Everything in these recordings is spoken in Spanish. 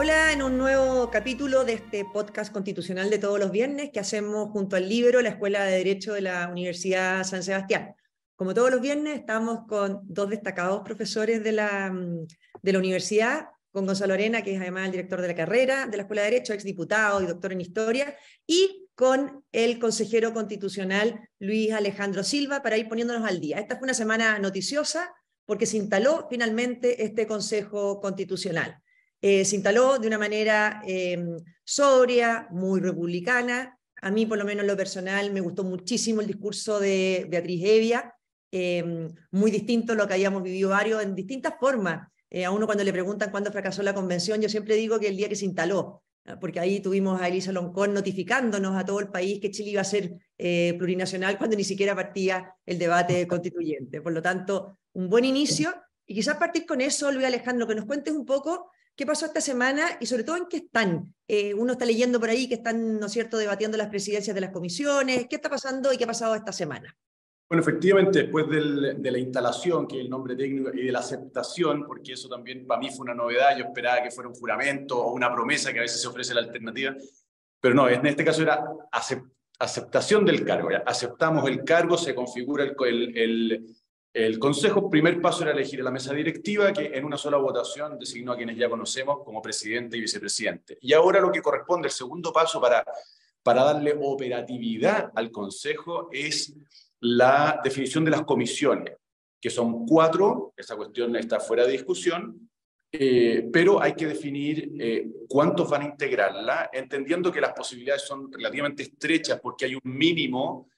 Hola, en un nuevo capítulo de este podcast constitucional de todos los viernes que hacemos junto al Libro, la Escuela de Derecho de la Universidad San Sebastián. Como todos los viernes, estamos con dos destacados profesores de la, de la universidad, con Gonzalo Arena, que es además el director de la carrera de la Escuela de Derecho, exdiputado y doctor en Historia, y con el consejero constitucional Luis Alejandro Silva, para ir poniéndonos al día. Esta fue una semana noticiosa porque se instaló finalmente este Consejo Constitucional. Eh, se instaló de una manera em, sobria, muy republicana. A mí, por lo menos en lo personal, me gustó muchísimo el discurso de Beatriz Evia, em, muy distinto a lo que habíamos vivido varios en distintas formas. Eh, a uno cuando le preguntan cuándo fracasó la convención, yo siempre digo que el día que se instaló, porque ahí tuvimos a Elisa Loncón notificándonos a todo el país que Chile iba a ser eh, plurinacional cuando ni siquiera partía el debate constituyente. Por lo tanto, un buen inicio. Y quizás partir con eso, Luis Alejandro, que nos cuentes un poco qué pasó esta semana y sobre todo en qué están. Eh, uno está leyendo por ahí que están, ¿no es cierto?, debatiendo las presidencias de las comisiones. ¿Qué está pasando y qué ha pasado esta semana? Bueno, efectivamente, después de la instalación, que es el nombre técnico, y de la aceptación, porque eso también para mí fue una novedad, yo esperaba que fuera un juramento o una promesa que a veces se ofrece la alternativa, pero no, en este caso era aceptación del cargo. Aceptamos el cargo, se configura el, el, el Consejo, primer paso era elegir a la mesa directiva, que en una sola votación designó a quienes ya conocemos como presidente y vicepresidente. Y ahora lo que corresponde, el segundo paso para, para darle operatividad al Consejo es la definición de las comisiones, que son cuatro, esa cuestión está fuera de discusión, eh, pero hay que definir eh, cuántos van a integrarla, entendiendo que las posibilidades son relativamente estrechas porque hay un mínimo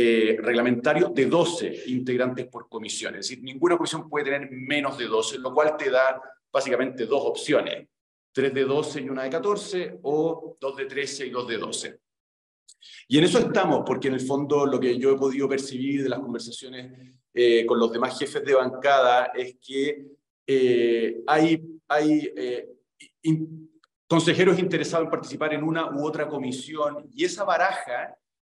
eh, reglamentario de 12 integrantes por comisión. Es decir, ninguna comisión puede tener menos de 12, lo cual te da básicamente dos opciones, 3 de 12 y una de 14, o 2 de 13 y 2 de 12. Y en eso estamos, porque en el fondo lo que yo he podido percibir de las conversaciones eh, con los demás jefes de bancada es que eh, hay, hay consejeros interesados en participar en una u otra comisión y esa baraja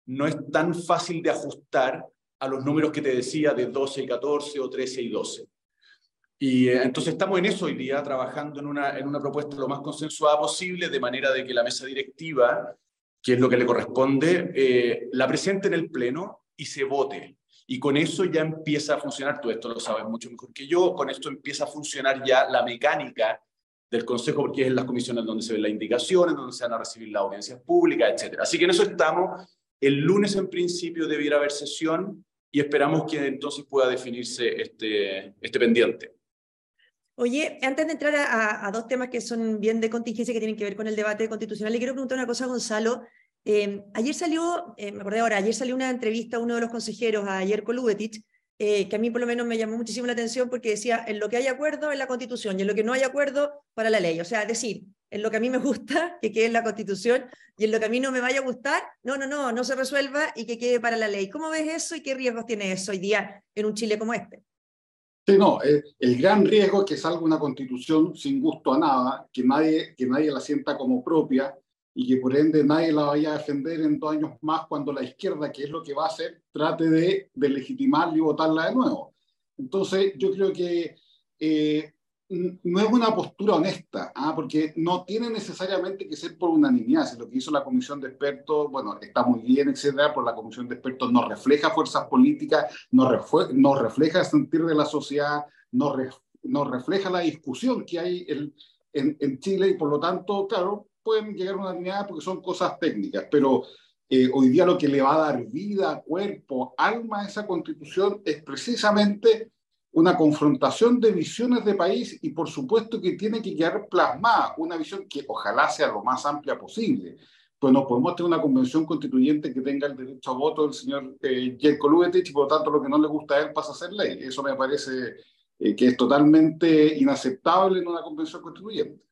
no es tan fácil de ajustar a los números que te decía de 12 y 14 o 13 y 12. Y eh, entonces estamos en eso hoy día, trabajando en una, en una propuesta lo más consensuada posible, de manera de que la mesa directiva, que es lo que le corresponde, eh, la presente en el Pleno y se vote. Y con eso ya empieza a funcionar, tú esto lo sabes mucho mejor que yo, con esto empieza a funcionar ya la mecánica del Consejo, porque es en las comisiones donde se ven las indicaciones, donde se van a recibir las audiencias públicas, etc. Así que en eso estamos el lunes en principio debiera haber sesión y esperamos que entonces pueda definirse este, este pendiente. Oye, antes de entrar a, dos temas que son bien de contingencia que tienen que ver con el debate constitucional, le quiero preguntar una cosa a Gonzalo. Eh, ayer salió, eh, me acordé ahora, ayer salió una entrevista a uno de los consejeros, a Yerko Lubetich, eh, que a mí por lo menos me llamó muchísimo la atención porque decía, en lo que hay acuerdo en la Constitución y en lo que no hay acuerdo para la ley. O sea, decir, en lo que a mí me gusta, que quede en la Constitución, y en lo que a mí no me vaya a gustar, no, no, no, no se resuelva y que quede para la ley. ¿Cómo ves eso y qué riesgos tiene eso hoy día en un Chile como este? Sí, no, eh, el gran riesgo es que salga una constitución sin gusto a nada, que nadie, que nadie la sienta como propia y que por ende nadie la vaya a defender en dos años más cuando la izquierda, que es lo que va a hacer, trate de, de legitimarla y votarla de nuevo. Entonces, yo creo que eh, no es una postura honesta, ¿ah? porque no tiene necesariamente que ser por unanimidad. Si lo que hizo la comisión de expertos, bueno, está muy bien, etcétera, por la comisión de expertos no refleja fuerzas políticas, no, no refleja el sentir de la sociedad, no, no refleja la discusión que hay en, en, Chile y por lo tanto, claro, pueden llegar a una unanimidad porque son cosas técnicas, pero eh, hoy día lo que le va a dar vida, cuerpo, alma a esa constitución es precisamente una confrontación de visiones de país y por supuesto que tiene que quedar plasmada una visión que ojalá sea lo más amplia posible. Pues no podemos tener una convención constituyente que tenga el derecho a voto del señor eh, Jelko Lubetich y por lo tanto lo que no le gusta a él pasa a ser ley. Eso me parece eh, que es totalmente inaceptable en una convención constituyente.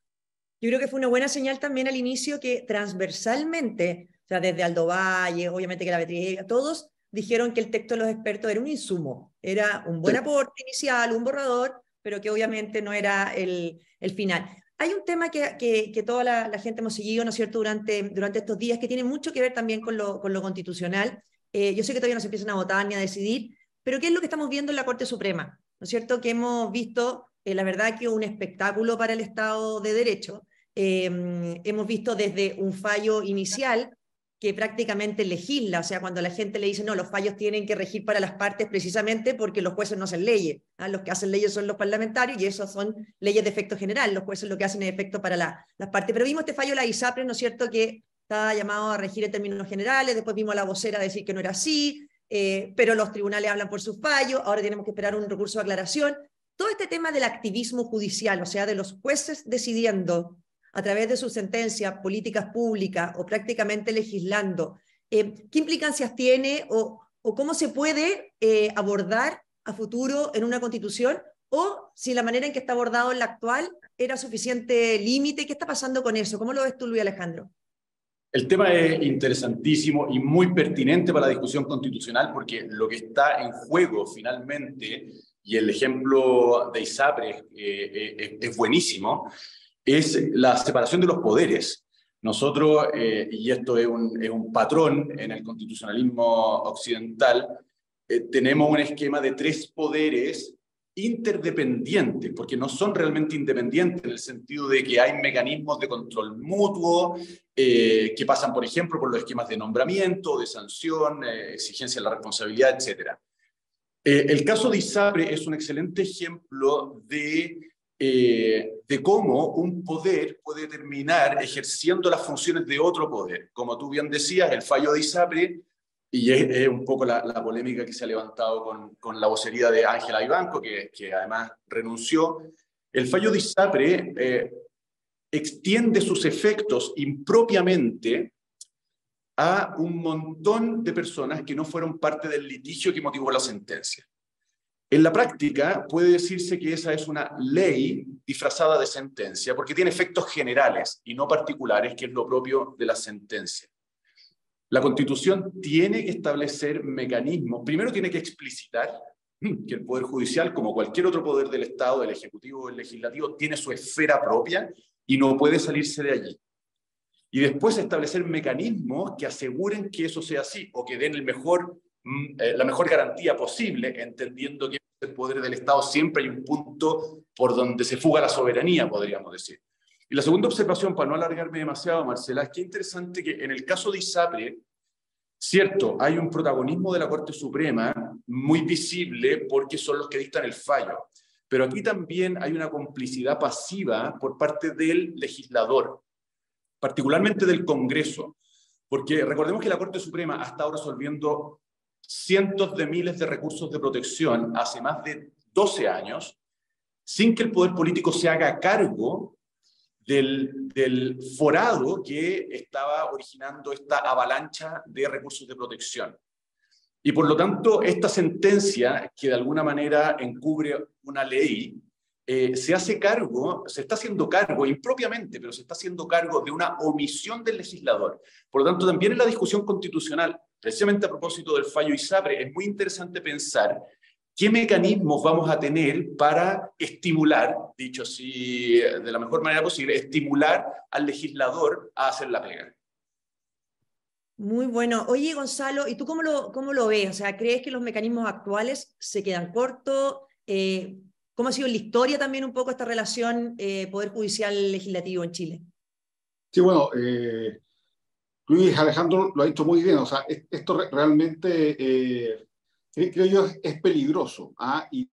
Yo creo que fue una buena señal también al inicio que transversalmente, o sea, desde Aldo Valle, obviamente que la Beatriz, todos dijeron que el texto de los expertos era un insumo, era un buen aporte inicial, un borrador, pero que obviamente no era el, el final. Hay un tema que, que, toda la, gente hemos seguido, ¿no es cierto?, durante, durante estos días, que tiene mucho que ver también con lo, con lo constitucional. Eh, yo sé que todavía no se empiezan a votar ni a decidir, pero ¿qué es lo que estamos viendo en la Corte Suprema? ¿No es cierto? Que hemos visto, eh, la verdad, que un espectáculo para el Estado de Derecho, eh, hemos visto desde un fallo inicial que prácticamente legisla, o sea, cuando la gente le dice, no, los fallos tienen que regir para las partes precisamente porque los jueces no hacen leyes, ¿ah? los que hacen leyes son los parlamentarios y eso son leyes de efecto general, los jueces lo que hacen es efecto para las partes. Pero vimos este fallo de la ISAPRE, ¿no es cierto?, que estaba llamado a regir en términos generales, después vimos a la vocera decir que no era así, eh, pero los tribunales hablan por sus fallos, ahora tenemos que esperar un recurso de aclaración. Todo este tema del activismo judicial, o sea, de los jueces decidiendo a través de su sentencia, políticas públicas o prácticamente legislando, eh, ¿qué implicancias tiene o, cómo se puede eh, abordar a futuro en una constitución? O si la manera en que está abordado en la actual era suficiente límite, ¿qué está pasando con eso? ¿Cómo lo ves tú, Luis Alejandro? El tema es interesantísimo y muy pertinente para la discusión constitucional porque lo que está en juego finalmente, y el ejemplo de ISAPRE eh, es buenísimo, es la separación de los poderes. Nosotros, eh, y esto es un, es un, patrón en el constitucionalismo occidental, eh, tenemos un esquema de tres poderes interdependientes, porque no son realmente independientes en el sentido de que hay mecanismos de control mutuo eh, que pasan, por ejemplo, por los esquemas de nombramiento, de sanción, exigencia de la responsabilidad, etc. el caso de ISAPRE es un excelente ejemplo de eh, de cómo un poder puede terminar ejerciendo las funciones de otro poder. Como tú bien decías, el fallo de ISAPRE, y es, un poco la, polémica que se ha levantado con, con la vocería de Ángela Ibanco, que, que, además renunció, el fallo de ISAPRE eh, extiende sus efectos impropiamente a un montón de personas que no fueron parte del litigio que motivó la sentencia. En la práctica puede decirse que esa es una ley disfrazada de sentencia porque tiene efectos generales y no particulares, que es lo propio de la sentencia. La Constitución tiene que establecer mecanismos, primero tiene que explicitar que el Poder Judicial, como cualquier otro poder del Estado, el Ejecutivo o el Legislativo, tiene su esfera propia y no puede salirse de allí. Y después establecer mecanismos que aseguren que eso sea así o que den el mejor eh, la mejor garantía posible, entendiendo que el poder del Estado siempre hay un punto por donde se fuga la soberanía, podríamos decir. Y la segunda observación, para no alargarme demasiado, Marcela, es que interesante que en el caso de ISAPRE, cierto, hay un protagonismo de la Corte Suprema muy visible porque son los que dictan el fallo, pero aquí también hay una complicidad pasiva por parte del legislador, particularmente del Congreso, porque recordemos que la Corte Suprema ha estado resolviendo cientos de miles de recursos de protección hace más de 12 años, sin que el poder político se haga cargo del, forado que estaba originando esta avalancha de recursos de protección. Y por lo tanto, esta sentencia, que de alguna manera encubre una ley, eh, se hace cargo, se está haciendo cargo impropiamente, pero se está haciendo cargo de una omisión del legislador. Por lo tanto, también en la discusión constitucional, precisamente a propósito del fallo ISAPRE, es muy interesante pensar qué mecanismos vamos a tener para estimular, dicho así de la mejor manera posible, estimular al legislador a hacer la pega. Muy bueno. Oye, Gonzalo, ¿y tú cómo lo, cómo lo ves? O sea, ¿crees que los mecanismos actuales se quedan cortos? Eh, ¿Cómo ha sido en la historia también un poco esta relación eh, Poder Judicial-Legislativo en Chile? Sí, bueno, eh, Luis Alejandro lo ha dicho muy bien. O sea, esto realmente, eh, creo yo, es, peligroso. ¿ah? Y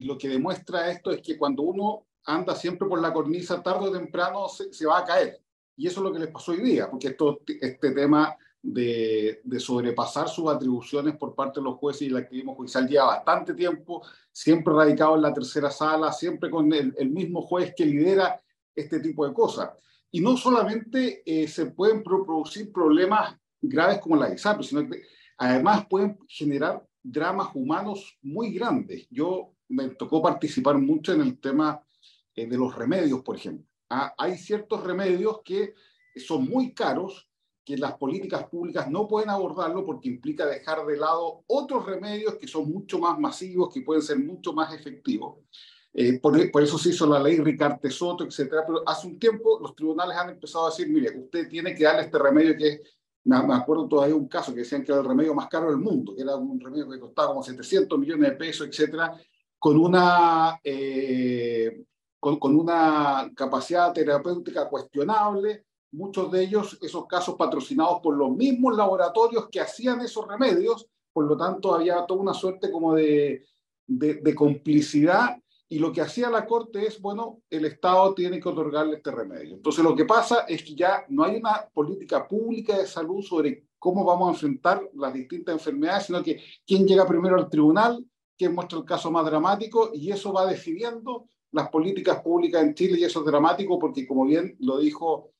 lo que demuestra esto es que cuando uno anda siempre por la cornisa, tarde o temprano se, va a caer. Y eso es lo que les pasó hoy día, porque esto, este tema de, sobrepasar sus atribuciones por parte de los jueces y el activismo judicial lleva bastante tiempo, siempre radicado en la tercera sala, siempre con el, mismo juez que lidera este tipo de cosas. Y no solamente eh, se pueden producir problemas graves como la de ISAPRE, sino que además pueden generar dramas humanos muy grandes. Yo me tocó participar mucho en el tema eh, de los remedios, por ejemplo. Ah, hay ciertos remedios que son muy caros que las políticas públicas no pueden abordarlo porque implica dejar de lado otros remedios que son mucho más masivos, que pueden ser mucho más efectivos. Eh, por, eso se hizo la ley Ricarte Soto, etcétera. Pero hace un tiempo los tribunales han empezado a decir, mire, usted tiene que darle este remedio que me, me acuerdo todavía un caso que decían que era el remedio más caro del mundo, que era un remedio que costaba como 700 millones de pesos, etcétera, con una, eh, con, con una capacidad terapéutica cuestionable, muchos de ellos, esos casos patrocinados por los mismos laboratorios que hacían esos remedios, por lo tanto había toda una suerte como de, de, de complicidad y lo que hacía la Corte es, bueno, el Estado tiene que otorgarle este remedio. Entonces lo que pasa es que ya no hay una política pública de salud sobre cómo vamos a enfrentar las distintas enfermedades, sino que quién llega primero al tribunal, quién muestra el caso más dramático, y eso va decidiendo las políticas públicas en Chile, y eso es dramático porque, como bien lo dijo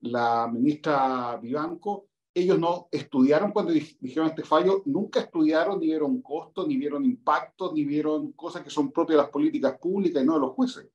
la ministra Vivanco, ellos no estudiaron cuando dijeron este fallo, nunca estudiaron, ni vieron costos, ni vieron impactos, ni vieron cosas que son propias de las políticas públicas y no de los jueces.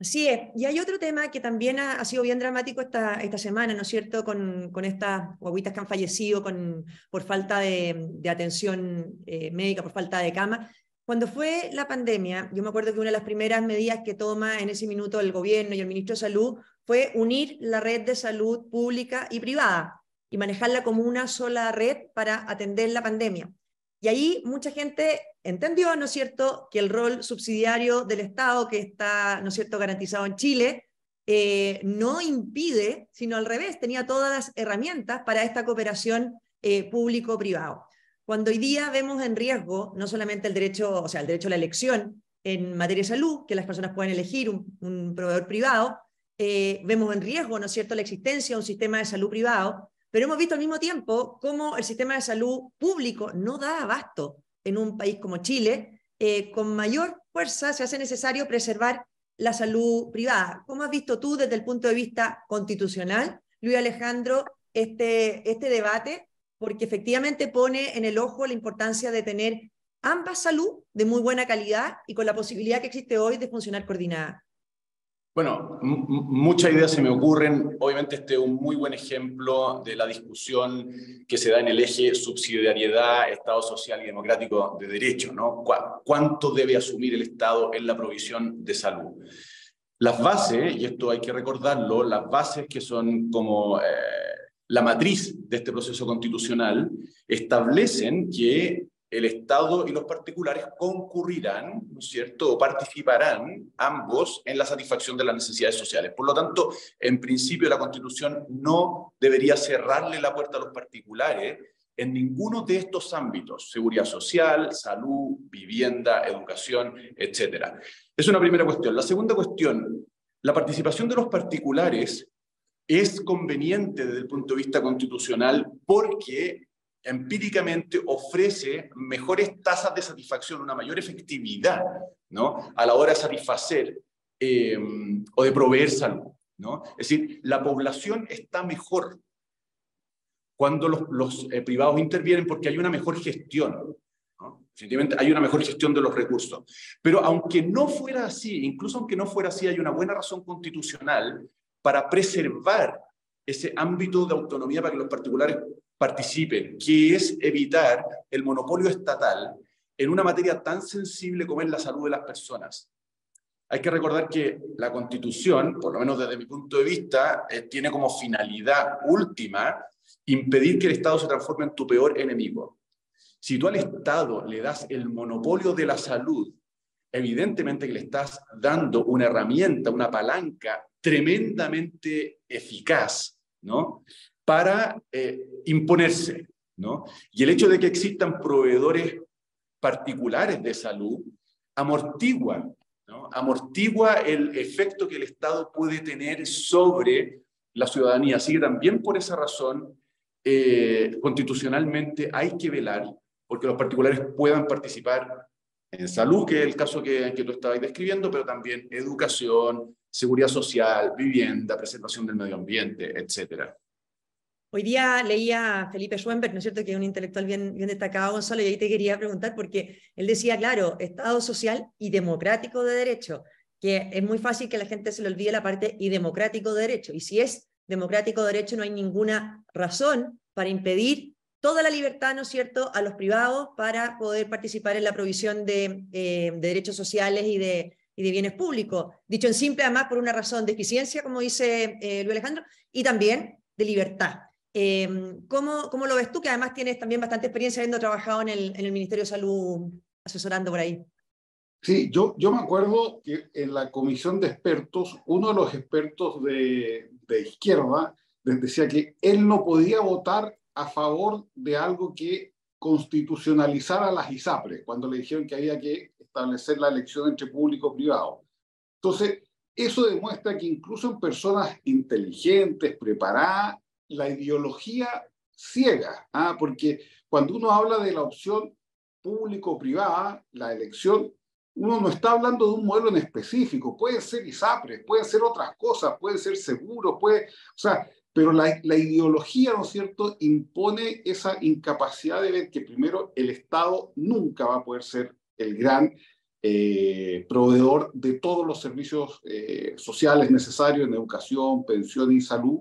Así es. Y hay otro tema que también ha, ha sido bien dramático esta, esta semana, ¿no es cierto?, con, con estas guaguitas que han fallecido con, por falta de, de atención eh, médica, por falta de cama. Cuando fue la pandemia, yo me acuerdo que una de las primeras medidas que toma en ese minuto el gobierno y el ministro de Salud fue unir la red de salud pública y privada y manejarla como una sola red para atender la pandemia. Y ahí mucha gente entendió, ¿no es cierto?, que el rol subsidiario del Estado, que está, ¿no es cierto?, garantizado en Chile, eh, no impide, sino al revés, tenía todas las herramientas para esta cooperación eh, público-privado. Cuando hoy día vemos en riesgo no solamente el derecho, o sea, el derecho a la elección en materia de salud, que las personas pueden elegir un, un proveedor privado, eh, vemos en riesgo, ¿no es cierto?, la existencia de un sistema de salud privado, pero hemos visto al mismo tiempo cómo el sistema de salud público no da abasto en un país como Chile. Eh, con mayor fuerza se hace necesario preservar la salud privada. ¿Cómo has visto tú desde el punto de vista constitucional, Luis Alejandro, este, este debate porque efectivamente pone en el ojo la importancia de tener ambas salud de muy buena calidad y con la posibilidad que existe hoy de funcionar coordinada. Bueno, muchas ideas se me ocurren. Obviamente este es un muy buen ejemplo de la discusión que se da en el eje subsidiariedad, Estado social y democrático de derecho, ¿no? ¿Cuánto debe asumir el Estado en la provisión de salud? Las bases, y esto hay que recordarlo, las bases que son como... Eh, la matriz de este proceso constitucional establecen que el Estado y los particulares concurrirán, ¿no es cierto?, o participarán ambos en la satisfacción de las necesidades sociales. Por lo tanto, en principio la Constitución no debería cerrarle la puerta a los particulares en ninguno de estos ámbitos, seguridad social, salud, vivienda, educación, etc. Es una primera cuestión. La segunda cuestión, la participación de los particulares es conveniente desde el punto de vista constitucional porque empíricamente ofrece mejores tasas de satisfacción, una mayor efectividad ¿no? a la hora de satisfacer eh, o de proveer salud. ¿no? Es decir, la población está mejor cuando los, los eh, privados intervienen porque hay una mejor gestión. ¿no? hay una mejor gestión de los recursos. Pero aunque no fuera así, incluso aunque no fuera así, hay una buena razón constitucional para preservar ese ámbito de autonomía para que los particulares participen, que es evitar el monopolio estatal en una materia tan sensible como es la salud de las personas. Hay que recordar que la Constitución, por lo menos desde mi punto de vista, eh, tiene como finalidad última impedir que el Estado se transforme en tu peor enemigo. Si tú al Estado le das el monopolio de la salud, evidentemente que le estás dando una herramienta, una palanca tremendamente eficaz, ¿no? Para eh, imponerse, ¿no? Y el hecho de que existan proveedores particulares de salud amortigua. Amortigua el efecto que el Estado puede tener sobre la ciudadanía. Así que también por esa razón, eh, constitucionalmente hay que velar porque los particulares puedan participar en salud, que es el caso que, que tú estabas describiendo, pero también educación, seguridad social, vivienda, preservación del medio ambiente, etc. Hoy día leía a Felipe Schwemberg, ¿no es cierto?, que es un intelectual bien, bien destacado, Gonzalo, y ahí te quería preguntar, porque él decía, claro, Estado social y democrático de derecho, que es muy fácil que la gente se le olvide la parte y democrático de derecho. Y si es democrático de derecho, no hay ninguna razón para impedir toda la libertad, ¿no es cierto?, a los privados para poder participar en la provisión de, eh, de derechos sociales y de, y de bienes públicos. Dicho en simple, además, por una razón de eficiencia, como dice eh, Luis Alejandro, y también de libertad. Eh, ¿cómo, ¿cómo, lo ves tú, que además tienes también bastante experiencia habiendo trabajado en el, en el Ministerio de Salud, asesorando por ahí? Sí, yo, yo me acuerdo que en la comisión de expertos, uno de los expertos de, de izquierda decía que él no podía votar a favor de algo que constitucionalizara las ISAPRES, cuando le dijeron que había que establecer la elección entre público y privado. Entonces, eso demuestra que incluso en personas inteligentes, preparadas, la ideología ciega, ¿ah? porque cuando uno habla de la opción público-privada, la elección, uno no está hablando de un modelo en específico, puede ser ISAPRES, pueden ser otras cosas, puede ser seguro, puede, o sea, pero la, la, ideología, ¿no es cierto?, impone esa incapacidad de ver que primero el Estado nunca va a poder ser el gran eh, proveedor de todos los servicios eh, sociales necesarios en educación, pensión y salud,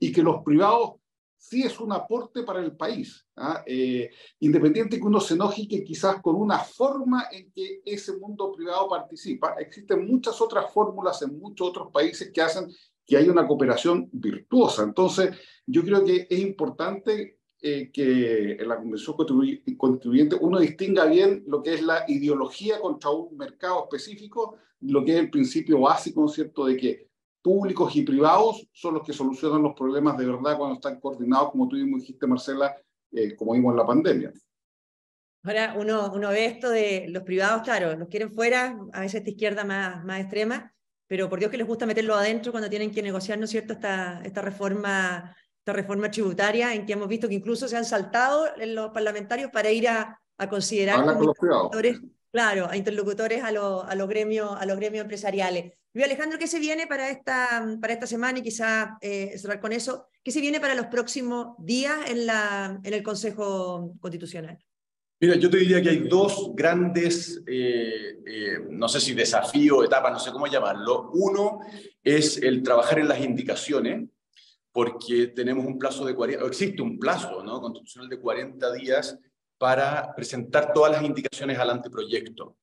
y que los privados sí es un aporte para el país, ¿ah? eh, independiente que uno se enoje que quizás con una forma en que ese mundo privado participa, existen muchas otras fórmulas en muchos otros países que hacen que haya una cooperación virtuosa. Entonces, yo creo que es importante eh, que en la Convención Constituyente uno distinga bien lo que es la ideología contra un mercado específico, lo que es el principio básico, ¿no es cierto?, de que públicos y privados son los que solucionan los problemas de verdad cuando están coordinados, como tú mismo dijiste, Marcela, eh, como vimos en la pandemia. Ahora uno, uno ve esto de los privados, claro, los quieren fuera, a veces de izquierda más, más extrema, pero por Dios que les gusta meterlo adentro cuando tienen que negociar, ¿no es cierto?, esta, esta, reforma, esta reforma tributaria en que hemos visto que incluso se han saltado los parlamentarios para ir a, a considerar como interlocutores, claro, a interlocutores a, a, los gremios, a los gremios empresariales. Luis Alejandro, ¿qué se viene para esta, para esta semana y quizá eh, cerrar con eso? ¿Qué se viene para los próximos días en, la, en el Consejo Constitucional? Mira, yo te diría que hay dos grandes, eh, eh, no sé si desafío, etapas, no sé cómo llamarlo. Uno es el trabajar en las indicaciones, porque tenemos un plazo de 40, existe un plazo ¿no? constitucional de 40 días para presentar todas las indicaciones al anteproyecto,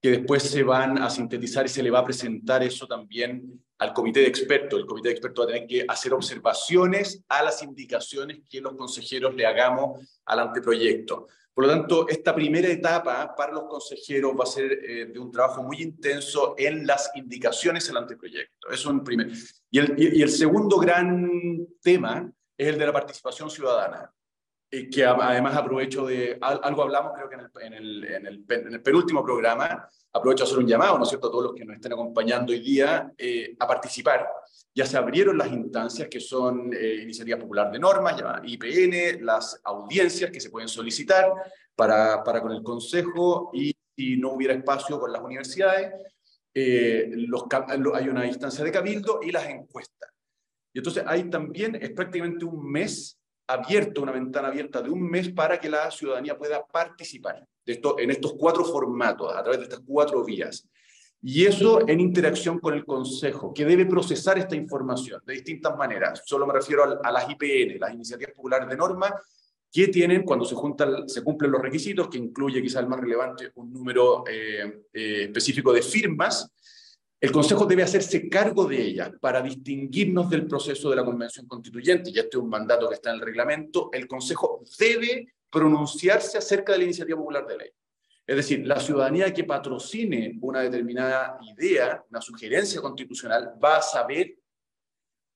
que después se van a sintetizar y se le va a presentar eso también al comité de expertos. El comité de expertos va a tener que hacer observaciones a las indicaciones que los consejeros le hagamos al anteproyecto. Por lo tanto, esta primera etapa para los consejeros va a ser eh, de un trabajo muy intenso en las indicaciones del anteproyecto. Es un primer. Y el, y, el segundo gran tema es el de la participación ciudadana, que además aprovecho de, algo hablamos creo que en el, en el, en el, en el penúltimo programa, aprovecho a hacer un llamado, ¿no es cierto?, a todos los que nos estén acompañando hoy día eh, a participar. Ya se abrieron las instancias que son eh, Iniciativa Popular de Normas, llamada IPN, las audiencias que se pueden solicitar para, para con el Consejo y si no hubiera espacio con las universidades, eh, los, hay una instancia de cabildo y las encuestas. Y entonces hay también, es prácticamente un mes abierto, una ventana abierta de un mes para que la ciudadanía pueda participar de esto, en estos cuatro formatos, a través de estas cuatro vías. Y eso en interacción con el Consejo, que debe procesar esta información de distintas maneras. Solo me refiero a, las IPN, las Iniciativas Populares de Norma, que tienen, cuando se, juntan, se cumplen los requisitos, que incluye quizá el más relevante, un número eh, eh, específico de firmas, el Consejo debe hacerse cargo de ella para distinguirnos del proceso de la Convención Constituyente, y este es un mandato que está en el reglamento, el Consejo debe pronunciarse acerca de la iniciativa popular de ley. Es decir, la ciudadanía que patrocine una determinada idea, una sugerencia constitucional, va a saber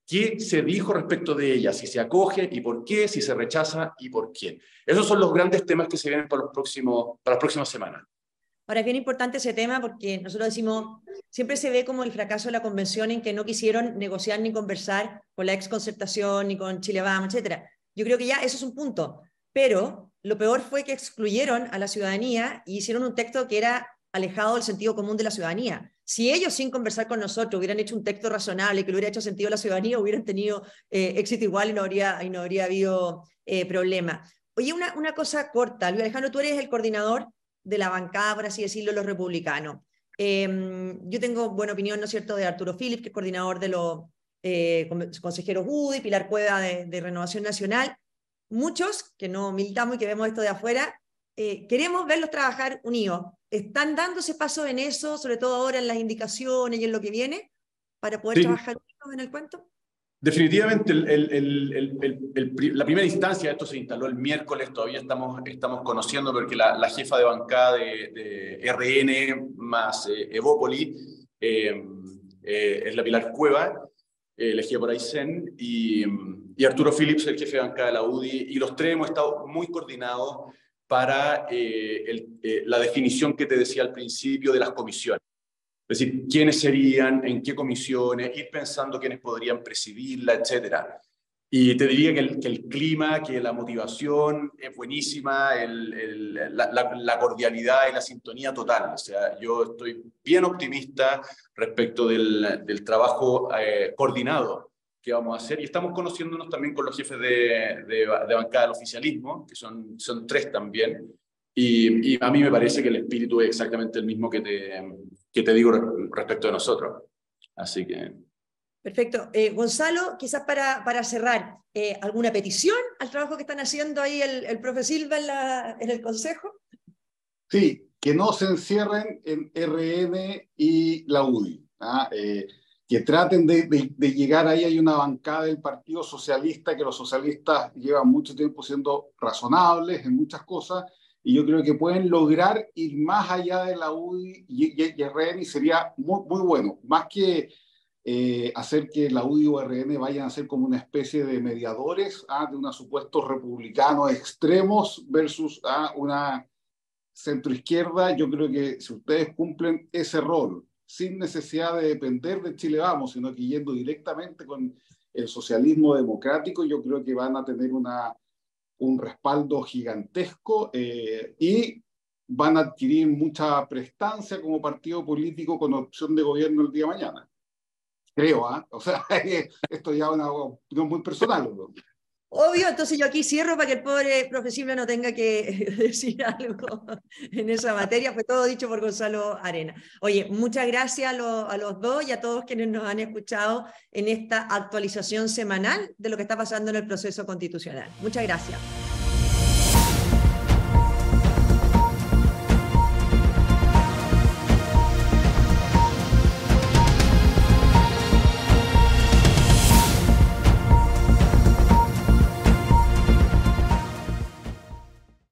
qué se dijo respecto de ella, si se acoge y por qué, si se rechaza y por quién. Esos son los grandes temas que se vienen para, para las próximas semanas. Ahora es bien importante ese tema porque nosotros decimos, siempre se ve como el fracaso de la convención en que no quisieron negociar ni conversar con la ex concertación ni con Chile Vamos, etc. Yo creo que ya eso es un punto, pero lo peor fue que excluyeron a la ciudadanía y hicieron un texto que era alejado del sentido común de la ciudadanía. Si ellos sin conversar con nosotros hubieran hecho un texto razonable que le hubiera hecho sentido a la ciudadanía, hubieran tenido eh, éxito igual y no habría, y no habría habido eh, problema. Oye, una, una cosa corta, Luis Alejandro, tú eres el coordinador de la bancada, por así decirlo, los republicanos. Em, yo tengo buena opinión, ¿no es cierto?, de Arturo Phillips, que es coordinador de los eh, consejeros UDI, Pilar Cueva de, Renovación Nacional. Muchos que no militamos y que vemos esto de afuera, eh, queremos verlos trabajar unidos. ¿Están dándose paso en eso, sobre todo ahora en las indicaciones y en lo que viene, para poder trabajar unidos en el cuento? Definitivamente, la primera instancia de esto se instaló el miércoles, todavía estamos, estamos conociendo porque la, jefa de bancada de, RN más eh, Evópoli eh, eh, es la Pilar Cueva, elegida por Aysén, y, y, Arturo Phillips, el jefe de bancada de la UDI, y los tres hemos estado muy coordinados para la definición que te decía al principio de las comisiones. Es decir, quiénes serían, en qué comisiones, ir pensando quiénes podrían presidirla, etcétera. Y te diría que el, clima, que la motivación es buenísima, la, cordialidad y la sintonía total. O sea, yo estoy bien optimista respecto del, trabajo eh, coordinado que vamos a hacer. Y estamos conociéndonos también con los jefes de, de, de bancada del oficialismo, que son, son tres también. Y, y, a mí me parece que el espíritu es exactamente el mismo que te, que te digo respecto de nosotros. Así que... Perfecto. Eh, Gonzalo, quizás para, para cerrar, eh, ¿alguna petición al trabajo que están haciendo ahí el, el profe Silva en, la, en el Consejo? Sí, que no se encierren en RN y la UDI. ¿ah? Eh, que traten de, de, de, llegar ahí. Hay una bancada del Partido Socialista, que los socialistas llevan mucho tiempo siendo razonables en muchas cosas, y yo creo que pueden lograr ir más allá de la UDI y, y, y RN y sería muy, muy bueno, más que eh, hacer que la UDI o RN vayan a ser como una especie de mediadores ¿ah? de unos supuestos republicanos extremos versus ¿ah? una centroizquierda, yo creo que si ustedes cumplen ese rol sin necesidad de depender de Chile Vamos, sino que yendo directamente con el socialismo democrático, yo creo que van a tener una un respaldo gigantesco eh, y van a adquirir mucha prestancia como partido político con opción de gobierno el día de mañana. Creo, ¿ah? O sea, esto ya es una opinión muy personal. ¿no? Obvio, entonces yo aquí cierro para que el pobre profesible no tenga que decir algo en esa materia. Fue todo dicho por Gonzalo Arena. Oye, muchas gracias a, los dos y a todos quienes nos han escuchado en esta actualización semanal de lo que está pasando en el proceso constitucional. Muchas gracias.